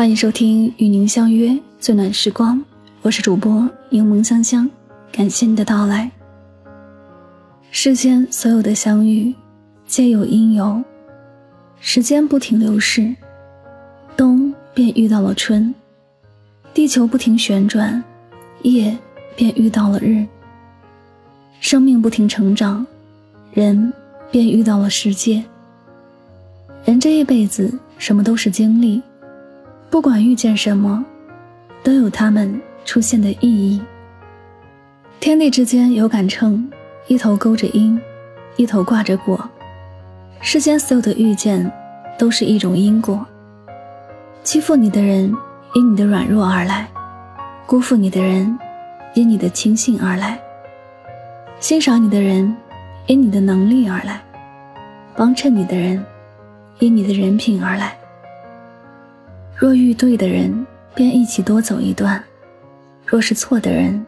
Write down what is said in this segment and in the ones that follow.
欢迎收听与您相约最暖时光，我是主播柠檬香香，感谢你的到来。世间所有的相遇，皆有因由。时间不停流逝，冬便遇到了春；地球不停旋转，夜便遇到了日。生命不停成长，人便遇到了世界。人这一辈子，什么都是经历。不管遇见什么，都有他们出现的意义。天地之间有杆秤，一头勾着因，一头挂着果。世间所有的遇见，都是一种因果。欺负你的人，因你的软弱而来；辜负你的人，因你的轻信而来；欣赏你的人，因你的能力而来；帮衬你的人，因你的人品而来。若遇对的人，便一起多走一段；若是错的人，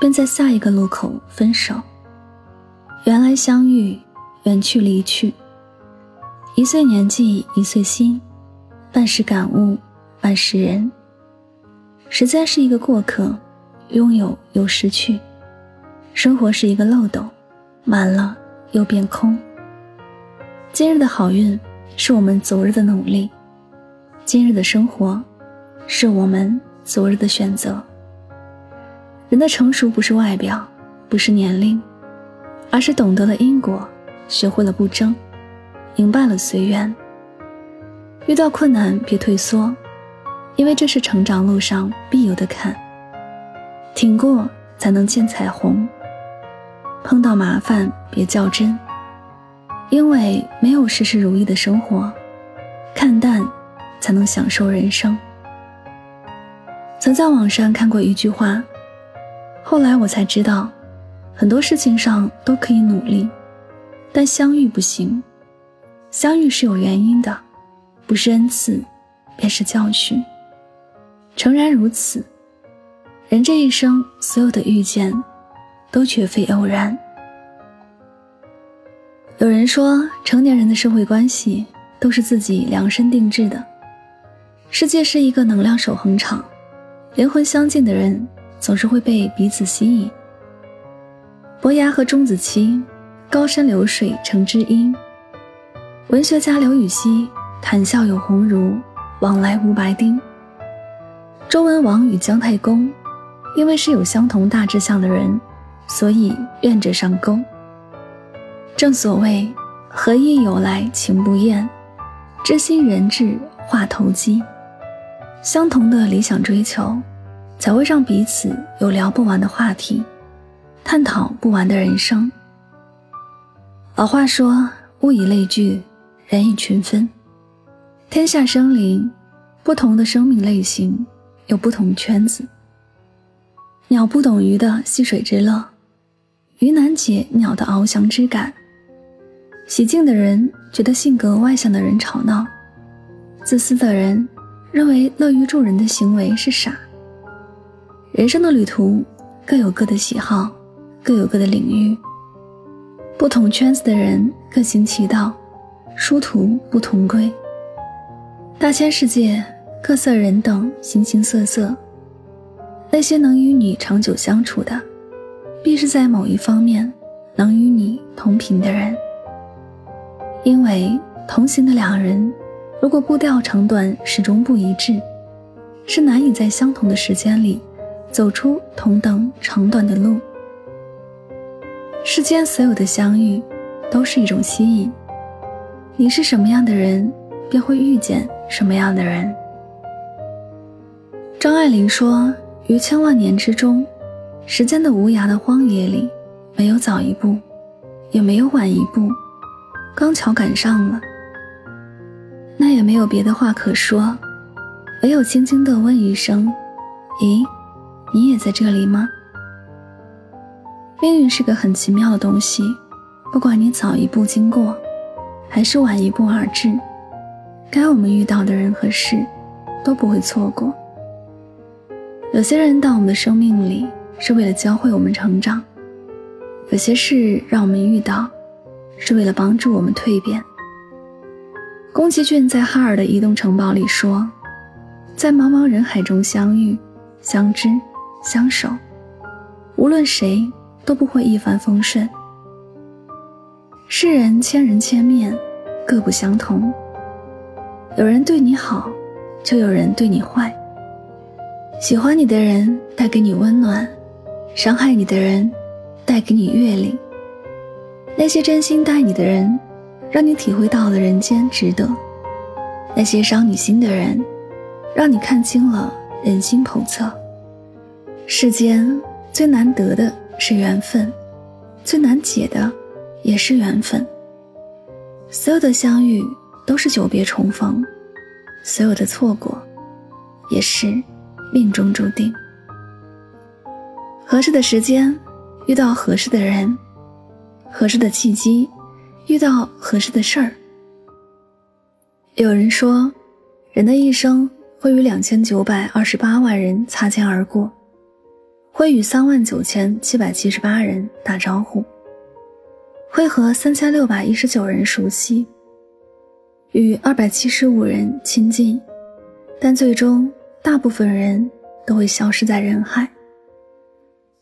便在下一个路口分手。缘来相遇，缘去离去。一岁年纪，一岁心；半是感悟，半是人。时间是一个过客，拥有又失去；生活是一个漏斗，满了又变空。今日的好运，是我们昨日的努力。今日的生活，是我们昨日的选择。人的成熟不是外表，不是年龄，而是懂得了因果，学会了不争，明白了随缘。遇到困难别退缩，因为这是成长路上必有的坎。挺过才能见彩虹。碰到麻烦别较真，因为没有事事如意的生活。看淡。才能享受人生。曾在网上看过一句话，后来我才知道，很多事情上都可以努力，但相遇不行。相遇是有原因的，不是恩赐，便是教训。诚然如此，人这一生所有的遇见，都绝非偶然。有人说，成年人的社会关系都是自己量身定制的。世界是一个能量守恒场，灵魂相近的人总是会被彼此吸引。伯牙和钟子期，高山流水成知音。文学家刘禹锡，谈笑有鸿儒，往来无白丁。周文王与姜太公，因为是有相同大志向的人，所以愿者上钩。正所谓，合意有来情不厌，知心人至话投机。相同的理想追求，才会让彼此有聊不完的话题，探讨不完的人生。老话说：“物以类聚，人以群分。”天下生灵，不同的生命类型有不同圈子。鸟不懂鱼的戏水之乐，鱼难解鸟的翱翔之感。喜静的人觉得性格外向的人吵闹，自私的人。认为乐于助人的行为是傻。人生的旅途各有各的喜好，各有各的领域。不同圈子的人各行其道，殊途不同归。大千世界，各色人等，形形色色。那些能与你长久相处的，必是在某一方面能与你同频的人。因为同行的两人。如果步调长短始终不一致，是难以在相同的时间里走出同等长短的路。世间所有的相遇，都是一种吸引。你是什么样的人，便会遇见什么样的人。张爱玲说：“于千万年之中，时间的无涯的荒野里，没有早一步，也没有晚一步，刚巧赶上了。”那也没有别的话可说，唯有轻轻地问一声：“咦，你也在这里吗？”命运是个很奇妙的东西，不管你早一步经过，还是晚一步而至，该我们遇到的人和事，都不会错过。有些人到我们的生命里，是为了教会我们成长；有些事让我们遇到，是为了帮助我们蜕变。宫崎骏在哈尔的移动城堡里说：“在茫茫人海中相遇、相知、相守，无论谁都不会一帆风顺。世人千人千面，各不相同。有人对你好，就有人对你坏。喜欢你的人带给你温暖，伤害你的人带给你阅历。那些真心待你的人，让你体会到了人间值得；那些伤你心的人，让你看清了人心叵测。世间最难得的是缘分，最难解的也是缘分。所有的相遇都是久别重逢，所有的错过也是命中注定。合适的时间遇到合适的人，合适的契机遇到合适的事儿。有人说，人的一生。会与两千九百二十八万人擦肩而过，会与三万九千七百七十八人打招呼，会和三千六百一十九人熟悉，与二百七十五人亲近，但最终大部分人都会消失在人海。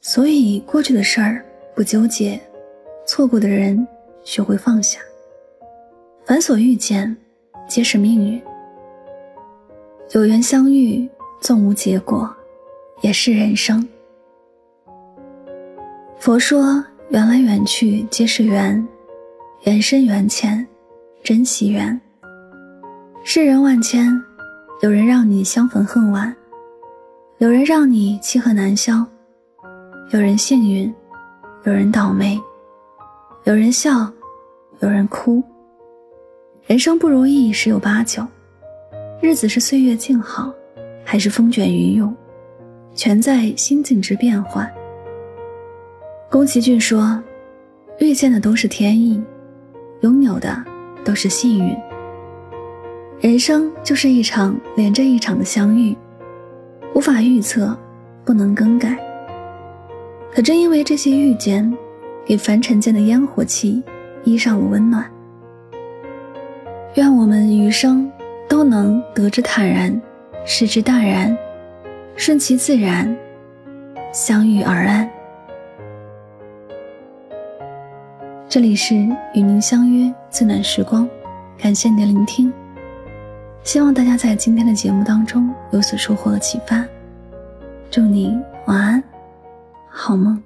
所以，过去的事儿不纠结，错过的人学会放下。凡所遇见，皆是命运。有缘相遇，纵无结果，也是人生。佛说，缘来缘去皆是缘，缘深缘浅，珍惜缘。世人万千，有人让你相逢恨晚，有人让你契合难消，有人幸运，有人倒霉，有人笑，有人哭。人生不如意十有八九。日子是岁月静好，还是风卷云涌，全在心境之变换。宫崎骏说：“遇见的都是天意，拥有的都是幸运。人生就是一场连着一场的相遇，无法预测，不能更改。可正因为这些遇见，给凡尘间的烟火气衣上了温暖。愿我们余生。”都能得之坦然，失之淡然，顺其自然，相遇而安。这里是与您相约最暖时光，感谢您的聆听，希望大家在今天的节目当中有所收获和启发。祝你晚安，好梦。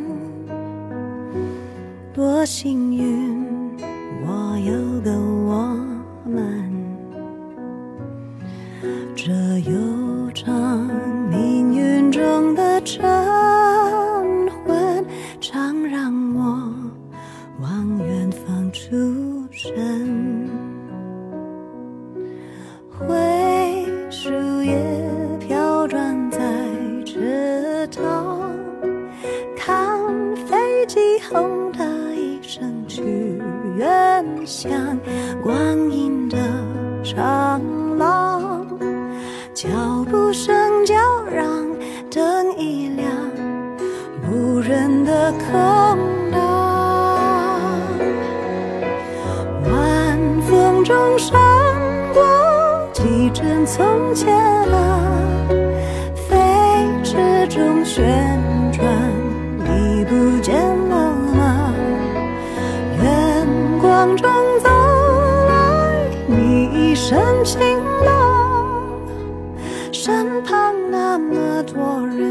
多幸运，我有个人的空荡，晚风中闪过几帧从前啊，飞驰中旋转，你不见了吗？远光。中走来，你一身晴朗，身旁那么多人，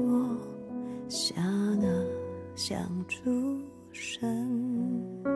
想出神。